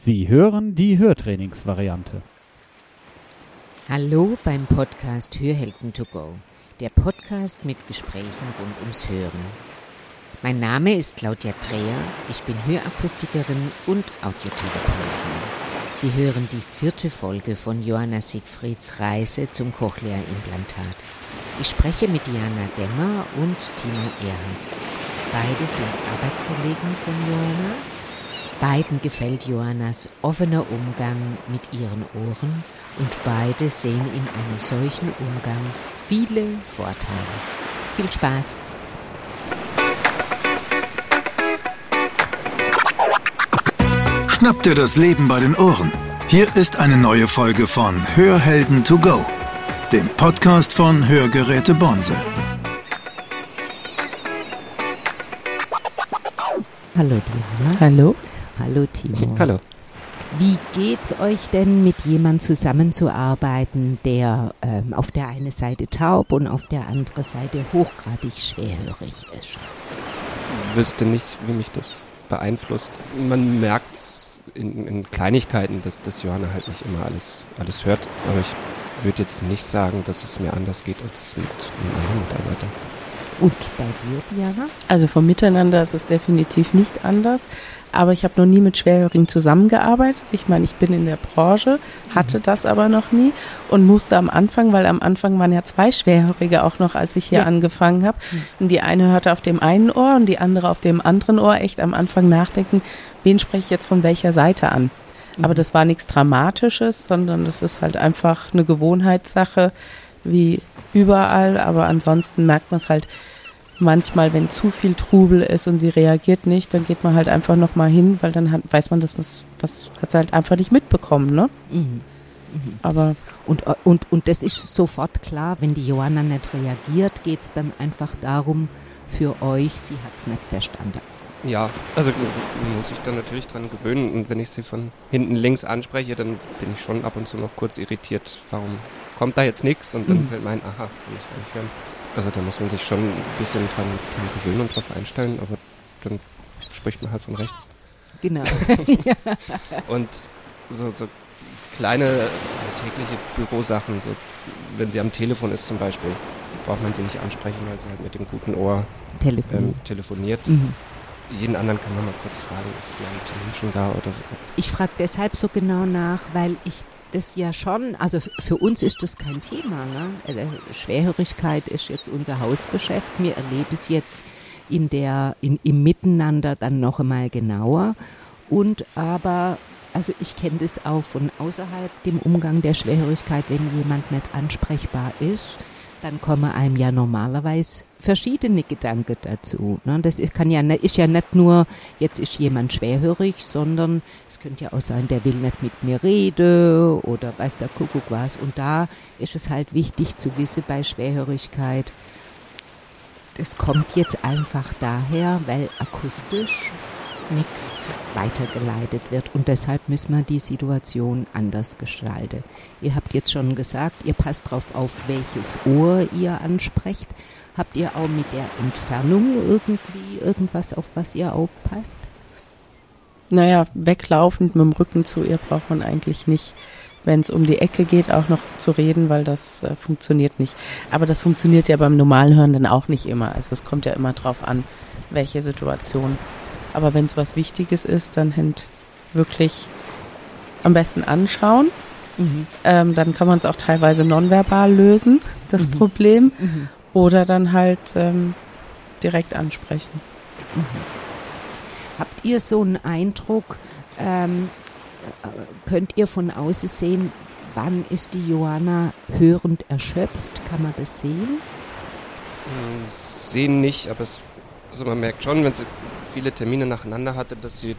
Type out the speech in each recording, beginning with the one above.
Sie hören die Hörtrainingsvariante. Hallo beim Podcast Hörhelden to go, der Podcast mit Gesprächen rund ums Hören. Mein Name ist Claudia Dreher, ich bin Hörakustikerin und Audiotherapeutin. Sie hören die vierte Folge von Johanna Siegfrieds Reise zum Cochlea-Implantat. Ich spreche mit Diana Demmer und Timo Erhardt. Beide sind Arbeitskollegen von Johanna. Beiden gefällt Johannas offener Umgang mit ihren Ohren und beide sehen in einem solchen Umgang viele Vorteile. Viel Spaß! Schnapp dir das Leben bei den Ohren. Hier ist eine neue Folge von Hörhelden to go, dem Podcast von Hörgeräte Bonse. Hallo Diana. Hallo. Hallo Timo. Hallo. Wie geht's euch denn, mit jemandem zusammenzuarbeiten, der ähm, auf der einen Seite taub und auf der anderen Seite hochgradig schwerhörig ist? Ich wüsste nicht, wie mich das beeinflusst. Man merkt in, in Kleinigkeiten, dass, dass Johanna halt nicht immer alles, alles hört. Aber ich würde jetzt nicht sagen, dass es mir anders geht als mit einem anderen Mitarbeiter. Und bei dir, Diana? Also vom Miteinander ist es definitiv nicht anders. Aber ich habe noch nie mit Schwerhörigen zusammengearbeitet. Ich meine, ich bin in der Branche, hatte das aber noch nie und musste am Anfang, weil am Anfang waren ja zwei Schwerhörige auch noch, als ich hier Ja. angefangen habe. Und die eine hörte auf dem einen Ohr und die andere auf dem anderen Ohr echt am Anfang nachdenken, wen spreche ich jetzt von welcher Seite an. Aber das war nichts Dramatisches, sondern das ist halt einfach eine Gewohnheitssache, wie überall. Aber ansonsten merkt man es halt manchmal, wenn zu viel Trubel ist und sie reagiert nicht, dann geht man halt einfach nochmal hin, weil dann hat, weiß man, dass was, was hat sie halt einfach nicht mitbekommen, ne? Mhm. Aber Und, und, und das ist sofort klar, wenn die Johanna nicht reagiert, geht's dann einfach darum, für euch, sie hat's nicht verstanden. Ja, also muss sich dann natürlich dran gewöhnen und wenn ich sie von hinten links anspreche, dann bin ich schon ab und zu noch kurz irritiert, warum kommt da jetzt nichts und dann Mhm. fällt mein, aha, kann ich gar nicht hören. Also da muss man sich schon ein bisschen dran, dran gewöhnen und drauf einstellen, aber dann spricht man halt von rechts. Genau. Und so, so kleine alltägliche Bürosachen, so wenn sie am Telefon ist zum Beispiel, braucht man sie nicht ansprechen, weil sie halt mit dem guten Ohr Telefon. ähm, telefoniert. Mhm. Jeden anderen kann man mal kurz fragen, ist mein Termin schon da oder so. Ich frage deshalb so genau nach, weil ich das ja schon, also für uns ist das kein Thema. Ne? Äh, Schwerhörigkeit ist jetzt unser Hausgeschäft. Wir erleben es jetzt in der, in, im Miteinander dann noch einmal genauer. Und aber, also ich kenne das auch von außerhalb dem Umgang der Schwerhörigkeit, wenn jemand nicht ansprechbar ist, dann kommen einem ja normalerweise verschiedene Gedanken dazu. Ne? Das kann ja, ne- ist ja nicht nur, jetzt ist jemand schwerhörig, sondern es könnte ja auch sein, der will nicht mit mir reden oder weiß der Kuckuck was. Und da ist es halt wichtig zu wissen bei Schwerhörigkeit, das kommt jetzt einfach daher, weil akustisch nichts weitergeleitet wird und deshalb müssen wir die Situation anders gestalten. Ihr habt jetzt schon gesagt, ihr passt darauf auf, welches Ohr ihr ansprecht. Habt ihr auch mit der Entfernung irgendwie irgendwas, auf was ihr aufpasst? naja, weglaufend mit dem Rücken zu ihr braucht man eigentlich nicht, wenn es um die Ecke geht, auch noch zu reden, weil das äh, funktioniert nicht. Aber das funktioniert ja beim normalen Hören dann auch nicht immer. Also es kommt ja immer drauf an, welche Situation. Aber wenn es was Wichtiges ist, dann halt wirklich am besten anschauen. Ähm, dann kann man es auch teilweise nonverbal lösen, das Mhm. Problem. Mhm. Oder dann halt ähm, direkt ansprechen. Habt ihr so einen Eindruck, ähm, äh, könnt ihr von außen sehen, wann ist die Johanna hörend erschöpft? Kann man das sehen? Ähm, Sehen nicht, aber es, also man merkt schon, wenn sie viele Termine nacheinander hatte, dass sie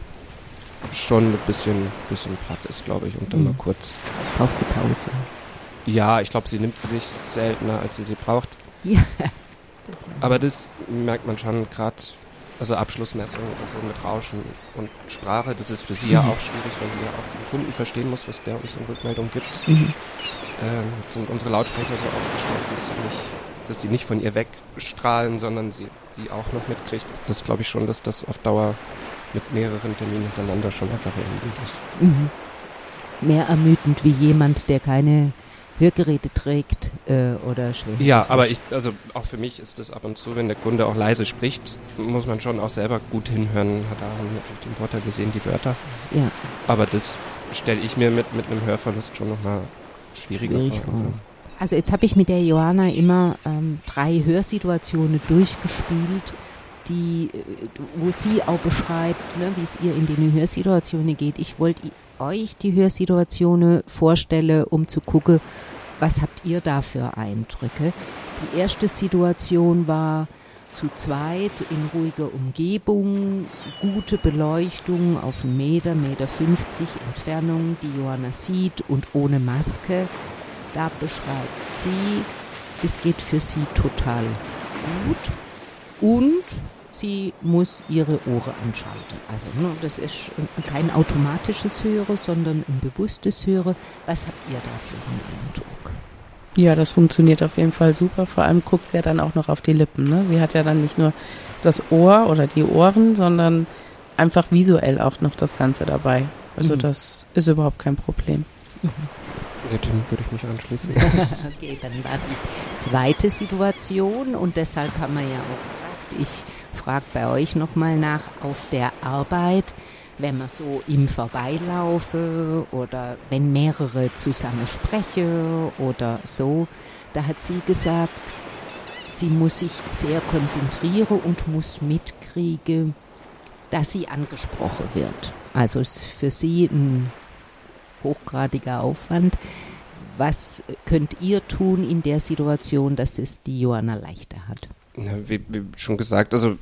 schon ein bisschen, bisschen platt ist, glaube ich, und dann Mhm. mal kurz. Braucht sie Pause? Ja, ich glaube, sie nimmt sie sich seltener, als sie sie braucht. Ja. Das ja. Aber das merkt man schon gerade, also Abschlussmessung oder so mit Rauschen und Sprache, das ist für sie ja auch schwierig, weil sie ja auch den Kunden verstehen muss, was der uns in Rückmeldung gibt. Mhm. Ähm, jetzt sind unsere Lautsprecher so aufgestellt, dass sie nicht, dass sie nicht von ihr wegstrahlen, sondern sie die auch noch mitkriegt. Das glaube ich schon, dass das auf Dauer mit mehreren Terminen hintereinander schon einfach ermüdend ist. Mhm. Mehr ermüdend wie jemand, der keine Hörgeräte trägt äh, oder schwer. Ja, aber ich, also auch für mich ist das ab und zu, wenn der Kunde auch leise spricht, muss man schon auch selber gut hinhören. Hat auch natürlich den Vorteil, wir sehen die Wörter. Ja. Aber das stelle ich mir mit, mit einem Hörverlust schon nochmal schwieriger Schwierig vor. vor. Also jetzt habe ich mit der Johanna immer ähm, drei Hörsituationen durchgespielt, die, äh, wo sie auch beschreibt, ne, wie es ihr in den Hörsituationen geht. Ich wollte euch die Hörsituationen vorstellen, um zu gucken, was habt ihr da für Eindrücke. Die erste Situation war zu zweit in ruhiger Umgebung, gute Beleuchtung auf einen Meter, Meter 50 Entfernung, die Johanna sieht und ohne Maske. Da beschreibt sie, das geht für sie total gut und sie muss ihre Ohren anschalten. Also ne, das ist kein automatisches Hören, sondern ein bewusstes Hören. Was habt ihr da für einen Eindruck? Ja, das funktioniert auf jeden Fall super. Vor allem guckt sie ja dann auch noch auf die Lippen. Ne? Sie hat ja dann nicht nur das Ohr oder die Ohren, sondern einfach visuell auch noch das Ganze dabei. Also Mhm. das ist überhaupt kein Problem. Ja, dem würde ich mich anschließen. okay, dann war die zweite Situation und deshalb haben wir ja auch gesagt, ich frage bei euch nochmal nach auf der Arbeit, wenn man so im Vorbeilaufe oder wenn mehrere zusammen sprechen oder so, da hat sie gesagt, sie muss sich sehr konzentrieren und muss mitkriegen, dass sie angesprochen wird. Also ist für sie ein hochgradiger Aufwand. Was könnt ihr tun in der Situation, dass es die Johanna leichter hat? Ja, wie, wie schon gesagt, also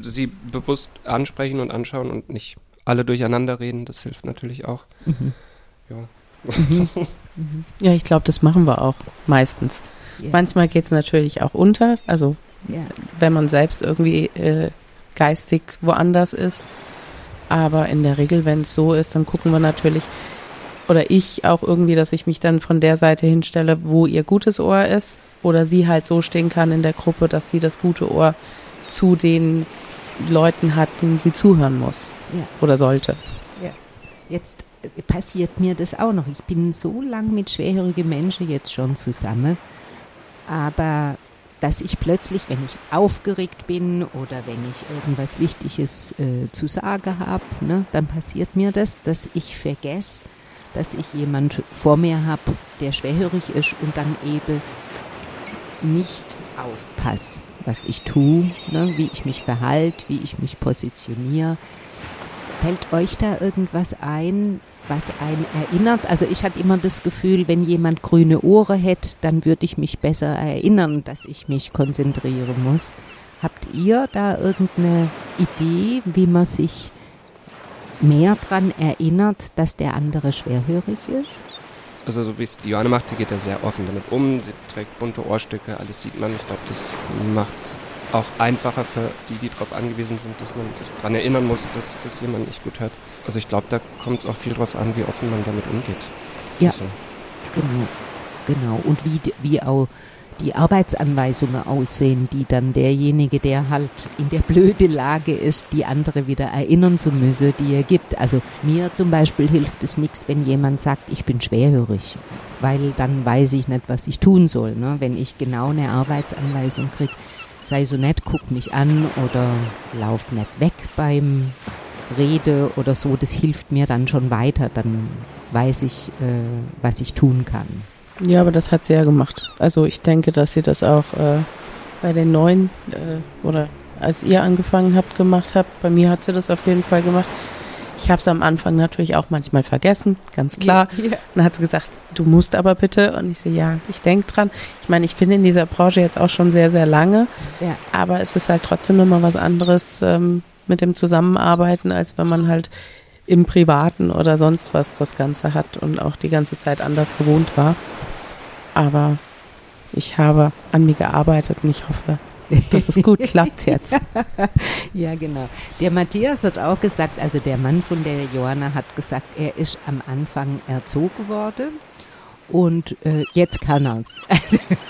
sie bewusst ansprechen und anschauen und nicht alle durcheinander reden, das hilft natürlich auch. Ja. Ja, ich glaube, das machen wir auch meistens. Ja. Manchmal geht es natürlich auch unter, also Ja. wenn man selbst irgendwie äh, geistig woanders ist. Aber in der Regel, wenn es so ist, dann gucken wir natürlich, oder ich auch irgendwie, dass ich mich dann von der Seite hinstelle, wo ihr gutes Ohr ist, oder sie halt so stehen kann in der Gruppe, dass sie das gute Ohr zu den Leuten hat, denen sie zuhören muss Ja. oder sollte. Jetzt äh, passiert mir das auch noch. Ich bin so lang mit schwerhörigen Menschen jetzt schon zusammen, aber dass ich plötzlich, wenn ich aufgeregt bin oder wenn ich irgendwas Wichtiges äh, zu sagen habe, ne, dann passiert mir das, dass ich vergesse, dass ich jemand vor mir habe, der schwerhörig ist und dann eben nicht aufpasse, was ich tue, ne, wie ich mich verhalte, wie ich mich positioniere. Fällt euch da irgendwas ein, was einen erinnert? Also ich hatte immer das Gefühl, wenn jemand grüne Ohren hätte, dann würde ich mich besser erinnern, dass ich mich konzentrieren muss. Habt ihr da irgendeine Idee, wie man sich mehr daran erinnert, dass der andere schwerhörig ist? Also so wie es die Johanna macht, die geht ja sehr offen damit um, sie trägt bunte Ohrstücke, alles sieht man. Ich glaube, das macht es auch einfacher für die, die darauf angewiesen sind, dass man sich daran erinnern muss, dass, dass jemand nicht gut hört. Also ich glaube, da kommt es auch viel drauf an, wie offen man damit umgeht. Ja. Also, Genau, genau. Und wie, wie auch die Arbeitsanweisungen aussehen, die dann derjenige, der halt in der blöde Lage ist, die andere wieder erinnern zu müssen, die er gibt. Also mir zum Beispiel hilft es nichts, wenn jemand sagt, ich bin schwerhörig, weil dann weiß ich nicht, was ich tun soll. Ne? Wenn ich genau eine Arbeitsanweisung kriege, sei so nett, guck mich an oder lauf nicht weg beim Rede oder so, das hilft mir dann schon weiter. Dann weiß ich, äh, was ich tun kann. Ja, aber das hat sie ja gemacht. Also ich denke, dass sie das auch äh, bei den neuen äh, oder als ihr angefangen habt gemacht habt. Bei mir hat sie das auf jeden Fall gemacht. Ich habe es am Anfang natürlich auch manchmal vergessen, ganz klar. Ja. Dann hat sie gesagt, du musst aber bitte. Und ich so, ja, ich denke dran. Ich meine, ich bin in dieser Branche jetzt auch schon sehr, sehr lange. Ja. Aber es ist halt trotzdem nochmal was anderes ähm, mit dem Zusammenarbeiten, als wenn man halt im Privaten oder sonst was das Ganze hat und auch die ganze Zeit anders gewohnt war. Aber ich habe an mir gearbeitet und ich hoffe, dass es gut klappt jetzt. Ja, genau. Der Matthias hat auch gesagt, also der Mann von der Johanna hat gesagt, er ist am Anfang erzogen worden Und äh, jetzt kann er's.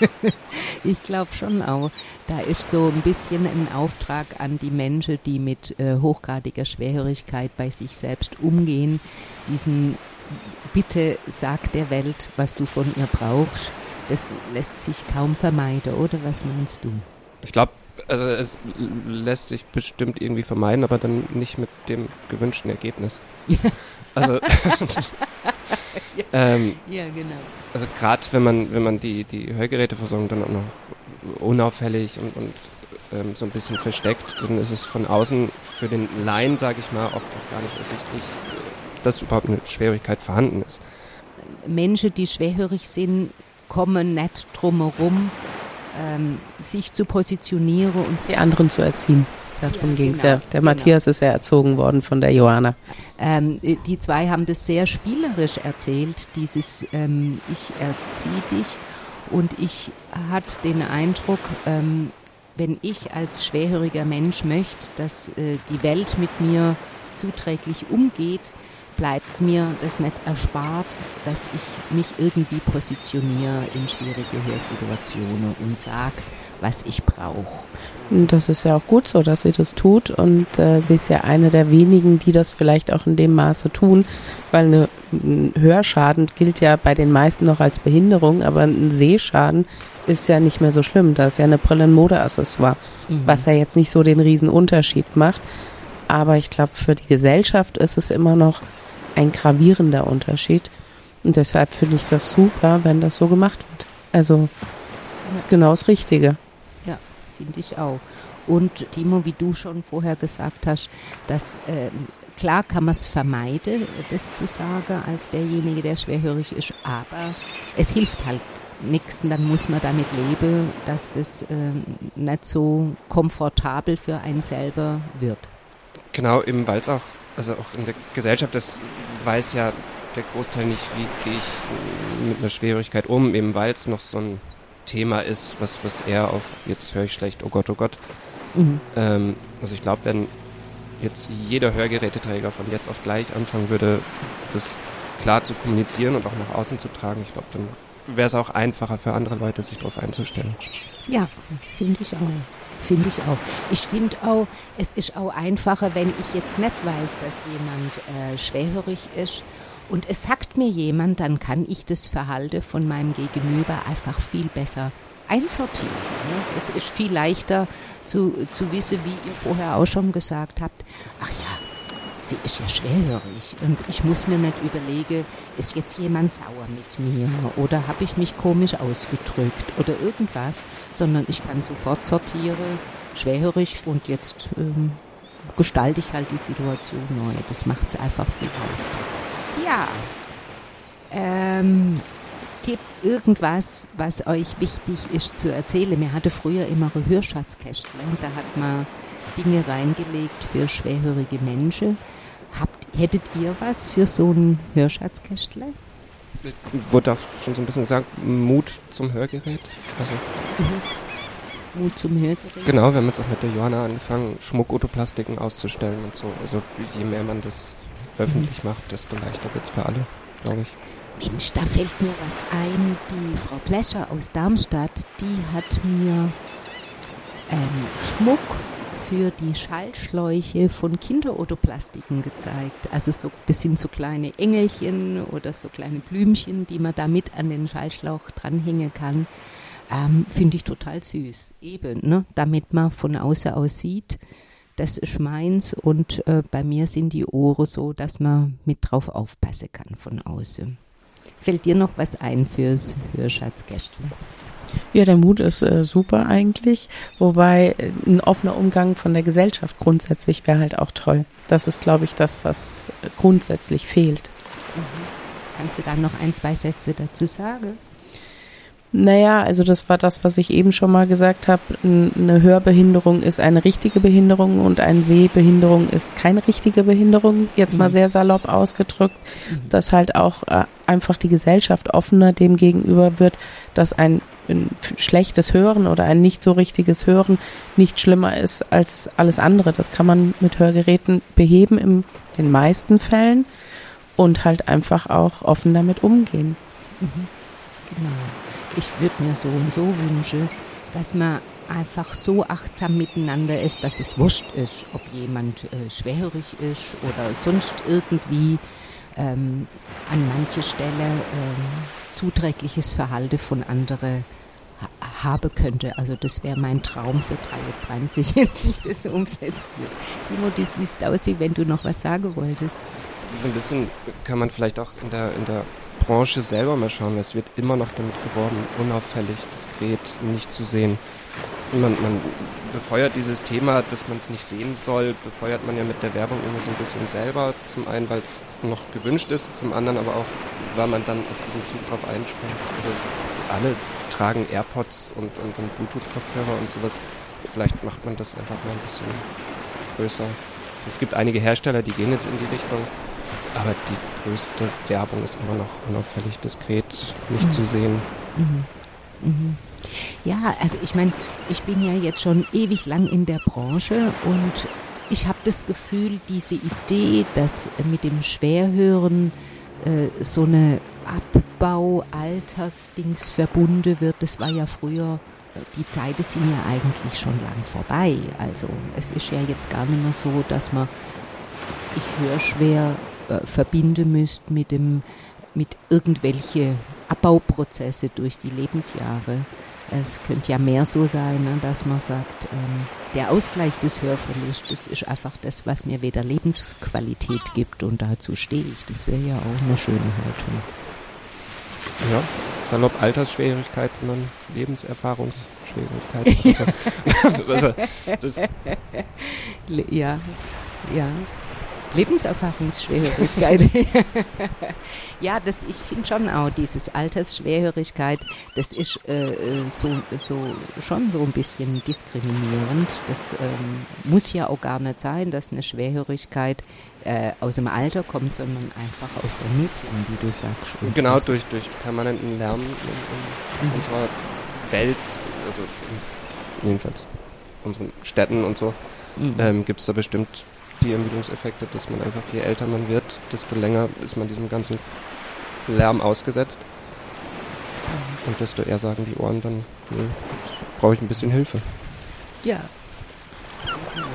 ich glaube schon auch. Da ist so ein bisschen ein Auftrag an die Menschen, die mit äh, hochgradiger Schwerhörigkeit bei sich selbst umgehen, diesen Bitte sag der Welt, was du von ihr brauchst. Das lässt sich kaum vermeiden, oder was meinst du? Ich glaube, also es lässt sich bestimmt irgendwie vermeiden, aber dann nicht mit dem gewünschten Ergebnis. Also, ähm, Ja, genau. also gerade wenn man wenn man die die Hörgeräteversorgung dann auch noch unauffällig und, und ähm, so ein bisschen versteckt, dann ist es von außen für den Laien, sage ich mal, oft auch gar nicht ersichtlich, dass überhaupt eine Schwierigkeit vorhanden ist. Menschen, die schwerhörig sind, kommen nicht drum herum, ähm, sich zu positionieren und Die anderen zu erziehen. Darum Ja, ging's genau, ja. Der genau. Matthias ist ja erzogen worden von der Johanna. Ähm, die zwei haben das sehr spielerisch erzählt, dieses ähm, Ich erzieh dich. Und ich hatte den Eindruck, ähm, wenn ich als schwerhöriger Mensch möchte, dass äh, die Welt mit mir zuträglich umgeht, bleibt mir das nicht erspart, dass ich mich irgendwie positioniere in schwierige Hörsituationen und sage, was ich brauche. Das ist ja auch gut so, dass sie das tut. Und äh, sie ist ja eine der wenigen, die das vielleicht auch in dem Maße tun, weil eine, ein Hörschaden gilt ja bei den meisten noch als Behinderung, aber ein Sehschaden ist ja nicht mehr so schlimm. Da ist ja eine Brille ein Modeaccessoire, was ja jetzt nicht so den riesen Unterschied macht. Aber ich glaube, für die Gesellschaft ist es immer noch ein gravierender Unterschied. Und deshalb finde ich das super, wenn das so gemacht wird. Also ist genau das Richtige. Finde ich auch. Und Timo, wie du schon vorher gesagt hast, dass ähm, klar kann man es vermeiden, das zu sagen als derjenige, der schwerhörig ist, aber es hilft halt nichts und dann muss man damit leben, dass das ähm, nicht so komfortabel für einen selber wird. Genau, eben weil es auch, also auch in der Gesellschaft, das weiß ja der Großteil nicht, wie gehe ich mit einer Schwierigkeit um, eben weil es noch so ein Thema ist, was, was eher auf, jetzt höre ich schlecht, oh Gott, oh Gott. Mhm. Ähm, also ich glaube, wenn jetzt jeder Hörgeräteträger von jetzt auf gleich anfangen würde, das klar zu kommunizieren und auch nach außen zu tragen, ich glaube, dann wäre es auch einfacher für andere Leute, sich darauf einzustellen. Ja, finde ich auch. Finde ich auch. Ich finde auch, es ist auch einfacher, wenn ich jetzt nicht weiß, dass jemand äh, schwerhörig ist und es sagt mir jemand, dann kann ich das Verhalten von meinem Gegenüber einfach viel besser einsortieren. Ne? Es ist viel leichter zu, zu wissen, wie ihr vorher auch schon gesagt habt, ach ja, sie ist ja schwerhörig und ich muss mir nicht überlegen, ist jetzt jemand sauer mit mir oder habe ich mich komisch ausgedrückt oder irgendwas, sondern ich kann sofort sortieren, schwerhörig und jetzt ähm, gestalte ich halt die Situation neu. Das macht es einfach viel leichter. Ja, ähm, gibt irgendwas, was euch wichtig ist zu erzählen? Mir hatte früher immer ein Hörschatzkästchen, da hat man Dinge reingelegt für schwerhörige Menschen. Habt, hättet ihr was für so ein Hörschatzkästchen? Wurde auch schon so ein bisschen gesagt, Mut zum Hörgerät. Also Mut zum Hörgerät? Genau, wir haben jetzt auch mit der Johanna angefangen, Schmuckotoplastiken auszustellen und so. Also je mehr man das öffentlich macht, desto leichter wird es für alle, glaube ich. Mensch, da fällt mir was ein. Die Frau Plescher aus Darmstadt, die hat mir ähm, Schmuck für die Schallschläuche von Kinderotoplastiken gezeigt. Also so, das sind so kleine Engelchen oder so kleine Blümchen, die man da mit an den Schallschlauch dranhängen kann. Ähm, Finde ich total süß. Eben, ne? damit man von außen aus sieht, das ist meins und äh, bei mir sind die Ohren so, dass man mit drauf aufpassen kann von außen. Fällt dir noch was ein fürs Hörschatzkästchen? Ja, der Mut ist äh, super eigentlich, wobei äh, ein offener Umgang von der Gesellschaft grundsätzlich wäre halt auch toll. Das ist, glaube ich, das, was äh, grundsätzlich fehlt. Kannst du da noch ein, zwei Sätze dazu sagen? Naja, also das war das, was ich eben schon mal gesagt habe. Eine Hörbehinderung ist eine richtige Behinderung und eine Sehbehinderung ist keine richtige Behinderung, jetzt mal Mhm. sehr salopp ausgedrückt, dass halt auch äh, einfach die Gesellschaft offener dem gegenüber wird, dass ein, ein schlechtes Hören oder ein nicht so richtiges Hören nicht schlimmer ist als alles andere. Das kann man mit Hörgeräten beheben in den meisten Fällen und halt einfach auch offen damit umgehen. Genau. Ich würde mir so und so wünschen, dass man einfach so achtsam miteinander ist, dass es wurscht ist, ob jemand äh, schwerhörig ist oder sonst irgendwie ähm, an mancher Stelle ähm, zuträgliches Verhalten von anderen ha haben könnte. Also das wäre mein Traum für 23, wenn sich das umsetzt wird. Timo, du siehst aus, wie wenn du noch was sagen wolltest. Das ist ein bisschen, kann man vielleicht auch in der, in der Branche selber mal schauen. Es wird immer noch damit geworben, unauffällig, diskret, nicht zu sehen. Man, man befeuert dieses Thema, dass man es nicht sehen soll, befeuert man ja mit der Werbung immer so ein bisschen selber. Zum einen, weil es noch gewünscht ist, zum anderen aber auch, weil man dann auf diesen Zug drauf einspringt. Also es, alle tragen AirPods und, und, und Bluetooth-Kopfhörer und sowas. Vielleicht macht man das einfach mal ein bisschen größer. Es gibt einige Hersteller, die gehen jetzt in die Richtung, aber die größte Werbung ist immer noch unauffällig, diskret, nicht mhm. zu sehen. Mhm. Mhm. Ja, also ich meine, ich bin ja jetzt schon ewig lang in der Branche und ich habe das Gefühl, diese Idee, dass mit dem Schwerhören äh, so eine Abbau-Altersdings verbunden wird, das war ja früher, äh, die Zeiten sind ja eigentlich schon lang vorbei. Also es ist ja jetzt gar nicht mehr so, dass man, ich höre schwer, äh, verbinden müsst mit dem, mit irgendwelche Abbauprozesse durch die Lebensjahre. Es könnte ja mehr so sein, ne, dass man sagt, ähm, der Ausgleich des Hörverlustes ist einfach das, was mir wieder Lebensqualität gibt und dazu stehe ich. Das wäre ja auch eine schöne Haltung. Ja, salopp Altersschwierigkeit, sondern Lebenserfahrungsschwierigkeit. also, das ja, ja. Lebenserfahrungsschwerhörigkeit. ja, das, ich finde schon auch dieses Altersschwerhörigkeit, das ist äh, äh, so, so schon so ein bisschen diskriminierend. Das ähm, muss ja auch gar nicht sein, dass eine Schwerhörigkeit äh, aus dem Alter kommt, sondern einfach aus der Nutzung, wie du sagst. Genau, durch, durch permanenten Lärm in, in mhm. unserer Welt, also jedenfalls unseren Städten und so, mhm. ähm, gibt es da bestimmt die Ermüdungseffekte, dass man einfach, je älter man wird, desto länger ist man diesem ganzen Lärm ausgesetzt. Und desto eher sagen die Ohren dann, nee, brauche ich ein bisschen Hilfe. Ja.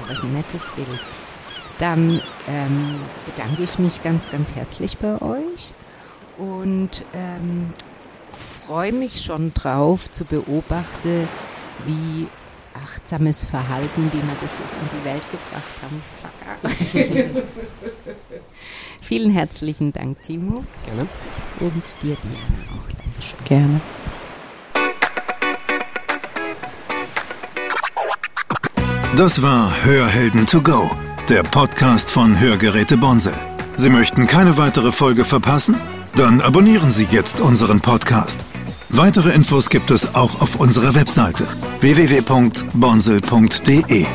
Was ein nettes Bild. Dann ähm, bedanke ich mich ganz, ganz herzlich bei euch und ähm, freue mich schon drauf zu beobachten, wie achtsames Verhalten, wie wir das jetzt in die Welt gebracht haben. Vielen herzlichen Dank, Timo. Gerne. Und dir, Diana, auch. Dankeschön. Gerne. Das war Hörhelden to go, der Podcast von Hörgeräte Bonsel. Sie möchten keine weitere Folge verpassen? Dann abonnieren Sie jetzt unseren Podcast. Weitere Infos gibt es auch auf unserer Webseite www.bonsel.de.